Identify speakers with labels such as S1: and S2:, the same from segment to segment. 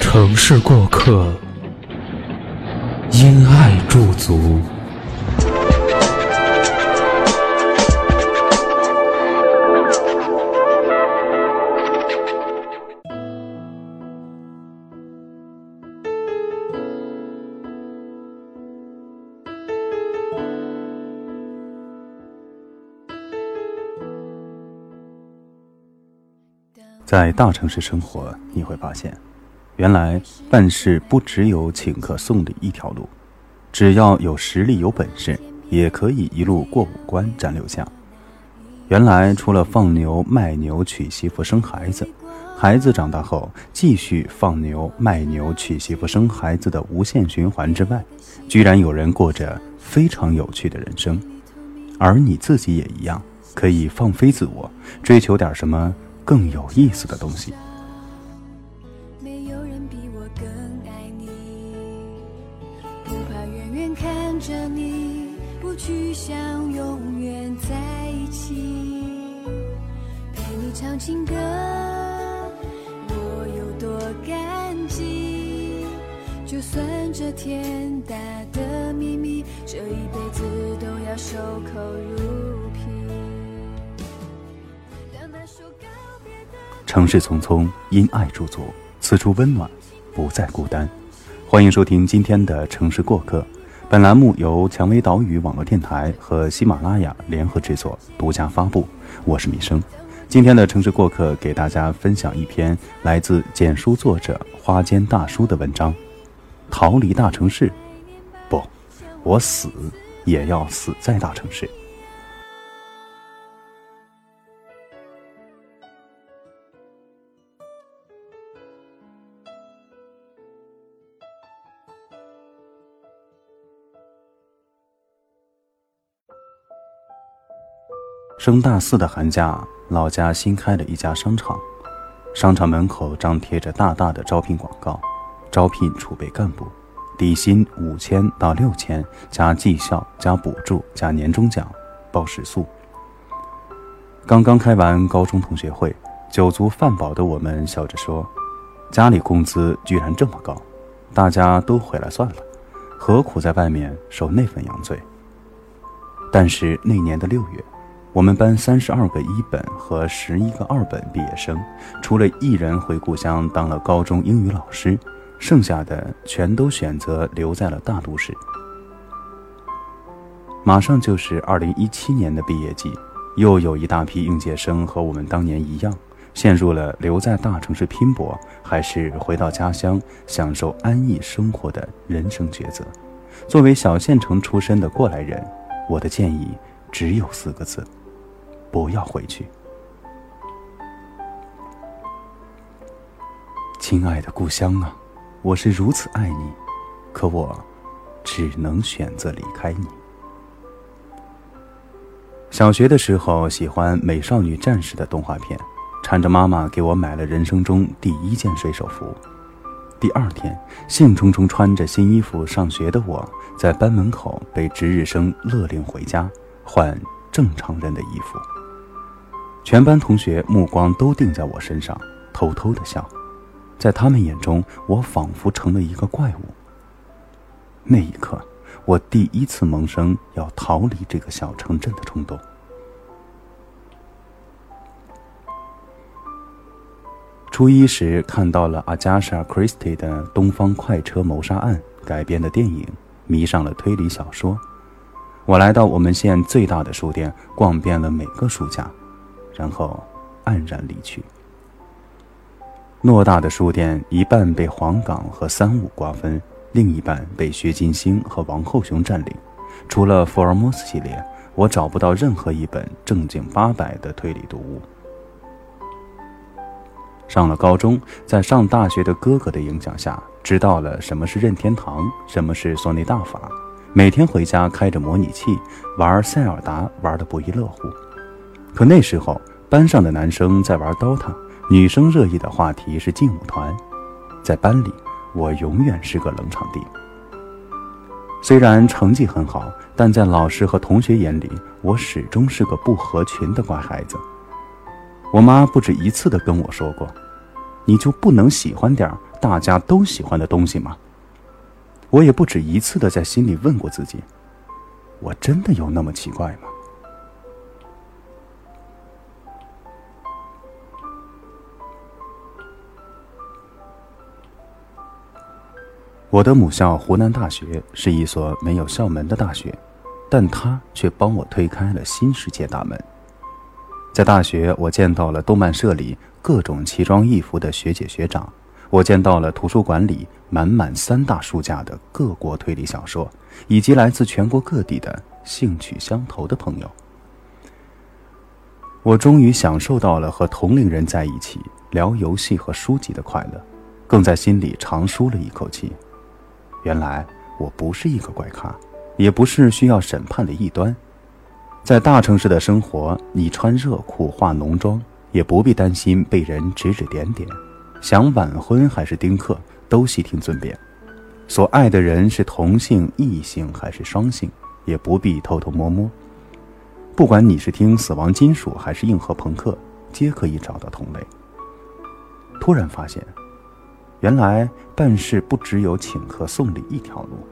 S1: 城市过客，因爱驻足。
S2: 在大城市生活，你会发现。原来办事不只有请客送礼一条路，只要有实力有本事，也可以一路过五关斩六将。原来除了放牛卖牛娶媳妇生孩子，孩子长大后继续放牛卖牛娶媳妇生孩子的无限循环之外，居然有人过着非常有趣的人生。而你自己也一样，可以放飞自我，追求点什么更有意思的东西。没有人比我更爱你，不怕远远看着你，不去想永远在一起，陪你唱情歌，我有多感激。就算这天大的秘密，这一辈子都要守口如城市匆匆，因爱驻足，此处温暖，不再孤单。欢迎收听今天的城市过客。本栏目由蔷薇岛屿网络电台和喜马拉雅联合制作，独家发布。我是米生。今天的城市过客给大家分享一篇来自简书作者花间大叔的文章：逃离大城市，不，我死也要死在大城市。升大四的寒假，老家新开了一家商场，商场门口张贴着大大的招聘广告，招聘储备干部，底薪五千到六千，加绩效加补助加年终奖，包食宿。刚刚开完高中同学会，酒足饭饱的我们笑着说：“家里工资居然这么高，大家都回来算了，何苦在外面受那份洋罪？”但是那年的六月。我们班三十二个一本和十一个二本毕业生，除了一人回故乡当了高中英语老师，剩下的全都选择留在了大都市。马上就是二零一七年的毕业季，又有一大批应届生和我们当年一样，陷入了留在大城市拼搏，还是回到家乡享受安逸生活的人生抉择。作为小县城出身的过来人，我的建议只有四个字。不要回去，亲爱的故乡啊！我是如此爱你，可我只能选择离开你。小学的时候喜欢《美少女战士》的动画片，缠着妈妈给我买了人生中第一件水手服。第二天，兴冲冲穿着新衣服上学的我，在班门口被值日生勒令回家换正常人的衣服。全班同学目光都定在我身上，偷偷的笑，在他们眼中，我仿佛成了一个怪物。那一刻，我第一次萌生要逃离这个小城镇的冲动。初一时看到了阿加莎·克里斯蒂的《东方快车谋杀案》改编的电影，迷上了推理小说。我来到我们县最大的书店，逛遍了每个书架。然后黯然离去。偌大的书店，一半被黄冈和三五瓜分，另一半被薛金星和王后雄占领。除了福尔摩斯系列，我找不到任何一本正经八百的推理读物。上了高中，在上大学的哥哥的影响下，知道了什么是任天堂，什么是索尼大法。每天回家开着模拟器玩塞尔达，玩得不亦乐乎。可那时候，班上的男生在玩 DOTA，女生热议的话题是劲舞团。在班里，我永远是个冷场地。虽然成绩很好，但在老师和同学眼里，我始终是个不合群的乖孩子。我妈不止一次的跟我说过：“你就不能喜欢点大家都喜欢的东西吗？”我也不止一次的在心里问过自己：“我真的有那么奇怪吗？”我的母校湖南大学是一所没有校门的大学，但它却帮我推开了新世界大门。在大学，我见到了动漫社里各种奇装异服的学姐学长，我见到了图书馆里满满三大书架的各国推理小说，以及来自全国各地的兴趣相投的朋友。我终于享受到了和同龄人在一起聊游戏和书籍的快乐，更在心里长舒了一口气。原来我不是一个怪咖，也不是需要审判的异端。在大城市的生活，你穿热裤、化浓妆，也不必担心被人指指点点。想晚婚还是丁克，都悉听尊便。所爱的人是同性、异性还是双性，也不必偷偷摸摸。不管你是听死亡金属还是硬核朋克，皆可以找到同类。突然发现。原来办事不只有请客送礼一条路，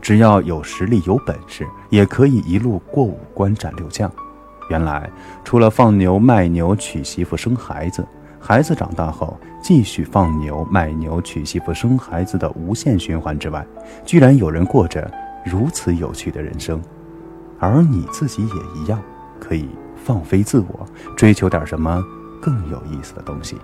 S2: 只要有实力有本事，也可以一路过五关斩六将。原来除了放牛卖牛娶媳妇生孩子，孩子长大后继续放牛卖牛娶媳妇生孩子的无限循环之外，居然有人过着如此有趣的人生，而你自己也一样，可以放飞自我，追求点什么更有意思的东西。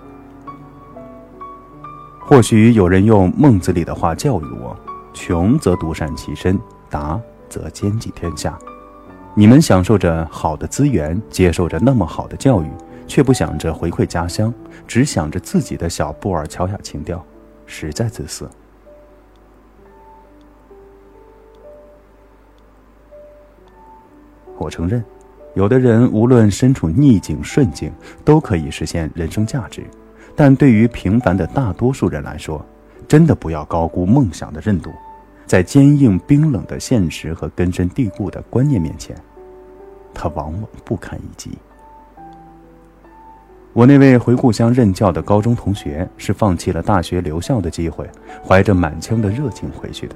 S2: 或许有人用孟子里的话教育我：“穷则独善其身，达则兼济天下。”你们享受着好的资源，接受着那么好的教育，却不想着回馈家乡，只想着自己的小布尔乔亚情调，实在自私。我承认，有的人无论身处逆境顺境，都可以实现人生价值。但对于平凡的大多数人来说，真的不要高估梦想的韧度，在坚硬冰冷的现实和根深蒂固的观念面前，他往往不堪一击。我那位回故乡任教的高中同学是放弃了大学留校的机会，怀着满腔的热情回去的。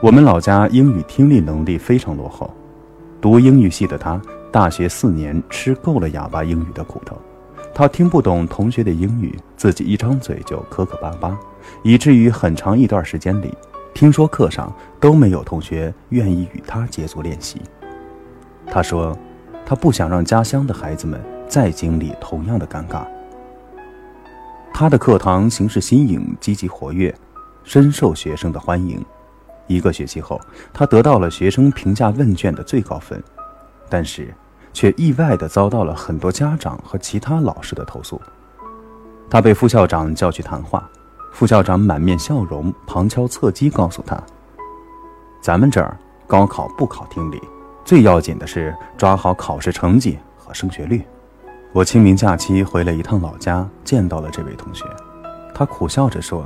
S2: 我们老家英语听力能力非常落后，读英语系的他，大学四年吃够了哑巴英语的苦头。他听不懂同学的英语，自己一张嘴就磕磕巴巴，以至于很长一段时间里，听说课上都没有同学愿意与他接触练习。他说，他不想让家乡的孩子们再经历同样的尴尬。他的课堂形式新颖、积极活跃，深受学生的欢迎。一个学期后，他得到了学生评价问卷的最高分，但是。却意外地遭到了很多家长和其他老师的投诉。他被副校长叫去谈话，副校长满面笑容，旁敲侧击告诉他：“咱们这儿高考不考听力，最要紧的是抓好考试成绩和升学率。”我清明假期回了一趟老家，见到了这位同学，他苦笑着说：“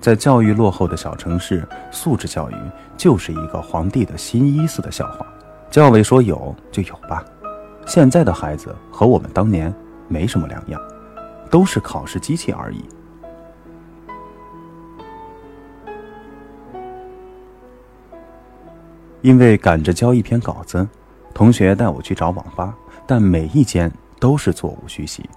S2: 在教育落后的小城市，素质教育就是一个皇帝的新衣似的笑话。教委说有就有吧。”现在的孩子和我们当年没什么两样，都是考试机器而已。因为赶着交一篇稿子，同学带我去找网吧，但每一间都是座无虚席。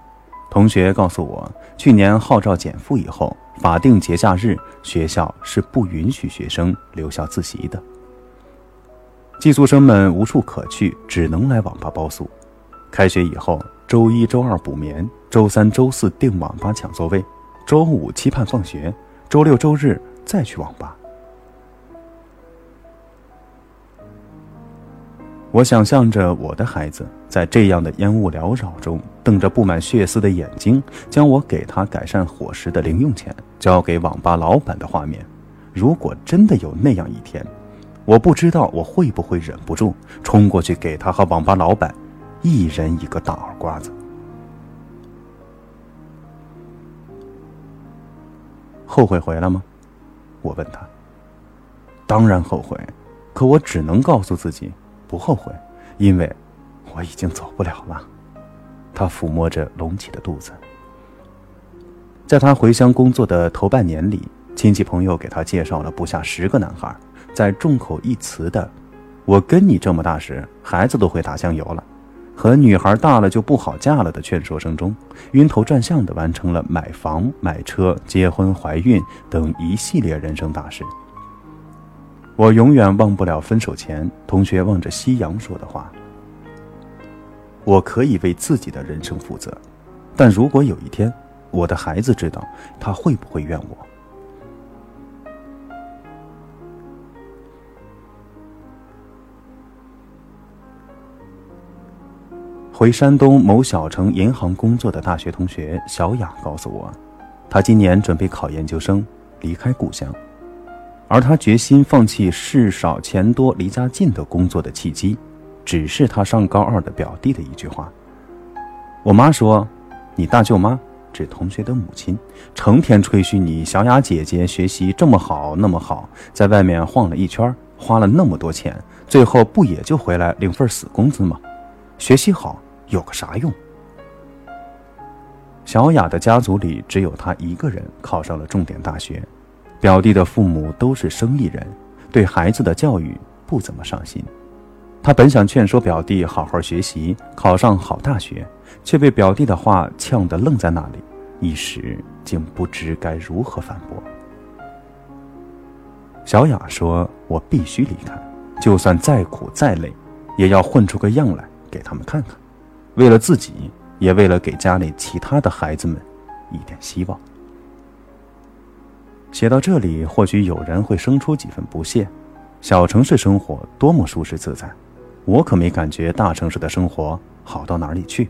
S2: 同学告诉我，去年号召减负以后，法定节假日学校是不允许学生留校自习的。寄宿生们无处可去，只能来网吧包宿。开学以后，周一、周二补眠，周三、周四订网吧抢座位，周五期盼放学，周六、周日再去网吧。我想象着我的孩子在这样的烟雾缭绕中，瞪着布满血丝的眼睛，将我给他改善伙食的零用钱交给网吧老板的画面。如果真的有那样一天，我不知道我会不会忍不住冲过去给他和网吧老板一人一个大耳刮子。后悔回来吗？我问他。当然后悔，可我只能告诉自己。不后悔，因为我已经走不了了。他抚摸着隆起的肚子。在他回乡工作的头半年里，亲戚朋友给他介绍了不下十个男孩，在众口一词的“我跟你这么大时，孩子都会打酱油了”和“女孩大了就不好嫁了”的劝说声中，晕头转向的完成了买房、买车、结婚、怀孕等一系列人生大事。我永远忘不了分手前同学望着夕阳说的话：“我可以为自己的人生负责，但如果有一天我的孩子知道，他会不会怨我？”回山东某小城银行工作的大学同学小雅告诉我，她今年准备考研究生，离开故乡。而她决心放弃事少钱多、离家近的工作的契机，只是她上高二的表弟的一句话。我妈说：“你大舅妈指同学的母亲，成天吹嘘你小雅姐姐学习这么好那么好，在外面晃了一圈，花了那么多钱，最后不也就回来领份死工资吗？学习好有个啥用？”小雅的家族里只有她一个人考上了重点大学。表弟的父母都是生意人，对孩子的教育不怎么上心。他本想劝说表弟好好学习，考上好大学，却被表弟的话呛得愣在那里，一时竟不知该如何反驳。小雅说：“我必须离开，就算再苦再累，也要混出个样来给他们看看，为了自己，也为了给家里其他的孩子们一点希望。”写到这里，或许有人会生出几分不屑：小城市生活多么舒适自在，我可没感觉大城市的生活好到哪里去。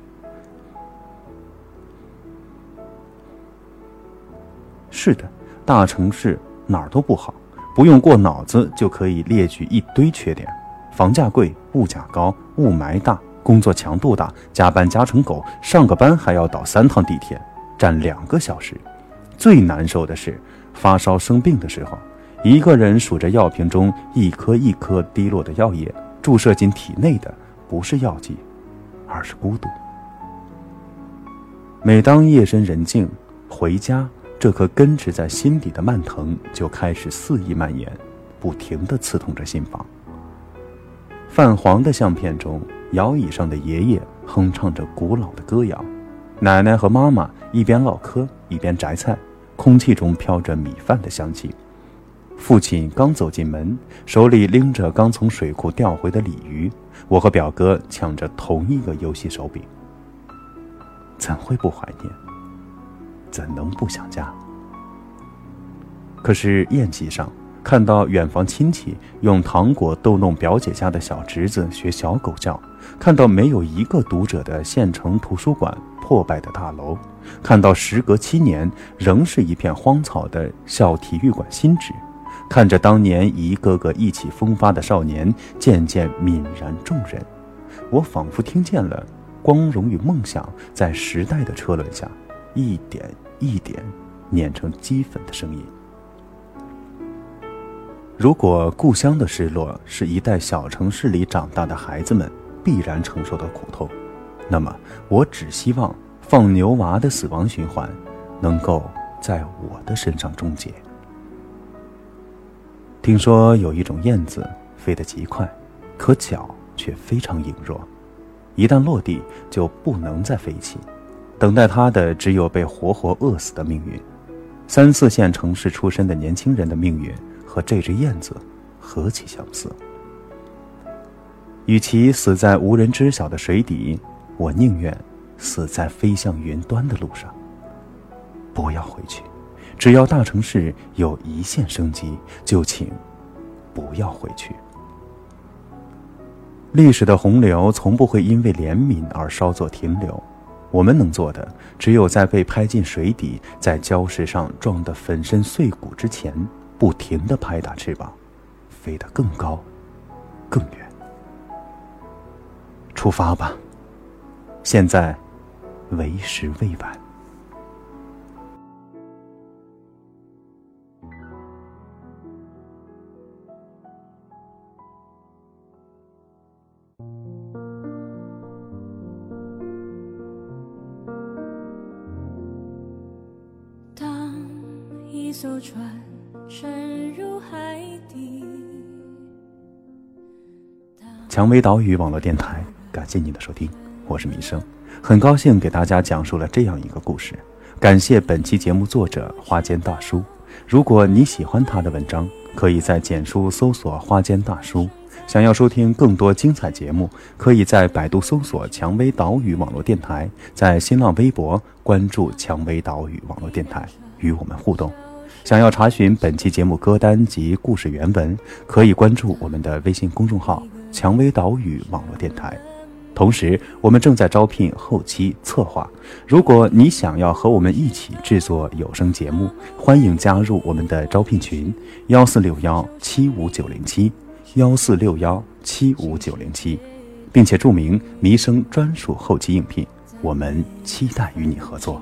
S2: 是的，大城市哪儿都不好，不用过脑子就可以列举一堆缺点：房价贵、物价高、雾霾大、工作强度大、加班加成狗、上个班还要倒三趟地铁，站两个小时。最难受的是。发烧生病的时候，一个人数着药瓶中一颗一颗滴落的药液，注射进体内的不是药剂，而是孤独。每当夜深人静，回家，这颗根植在心底的蔓藤就开始肆意蔓延，不停地刺痛着心房。泛黄的相片中，摇椅上的爷爷哼唱着古老的歌谣，奶奶和妈妈一边唠嗑一边摘菜。空气中飘着米饭的香气。父亲刚走进门，手里拎着刚从水库钓回的鲤鱼。我和表哥抢着同一个游戏手柄。怎会不怀念？怎能不想家？可是宴席上看到远房亲戚用糖果逗弄表姐家的小侄子学小狗叫，看到没有一个读者的县城图书馆。破败的大楼，看到时隔七年仍是一片荒草的校体育馆新址，看着当年一个个意气风发的少年渐渐泯然众人，我仿佛听见了光荣与梦想在时代的车轮下一点一点碾成齑粉的声音。如果故乡的失落是一代小城市里长大的孩子们必然承受的苦痛。那么，我只希望放牛娃的死亡循环，能够在我的身上终结。听说有一种燕子飞得极快，可脚却非常羸弱，一旦落地就不能再飞起，等待它的只有被活活饿死的命运。三四线城市出身的年轻人的命运和这只燕子何其相似！与其死在无人知晓的水底。我宁愿死在飞向云端的路上。不要回去，只要大城市有一线生机，就请不要回去。历史的洪流从不会因为怜悯而稍作停留。我们能做的，只有在被拍进水底，在礁石上撞得粉身碎骨之前，不停的拍打翅膀，飞得更高、更远。出发吧！现在，为时未晚。
S3: 当一艘船沉入海底。
S2: 蔷薇岛屿网络电台，感谢您的收听，我是米生，很高兴给大家讲述了这样一个故事。感谢本期节目作者花间大叔。如果你喜欢他的文章，可以在简书搜索“花间大叔”。想要收听更多精彩节目，可以在百度搜索“蔷薇岛屿网络电台”，在新浪微博关注“蔷薇岛屿网络电台”，与我们互动。想要查询本期节目歌单及故事原文，可以关注我们的微信公众号“蔷薇岛屿网络电台”。同时，我们正在招聘后期策划。如果你想要和我们一起制作有声节目，欢迎加入我们的招聘群：幺四六幺七五九零七幺四六幺七五九零七，并且注明“迷声专属后期应聘”。我们期待与你合作。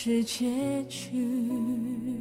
S3: 是结局。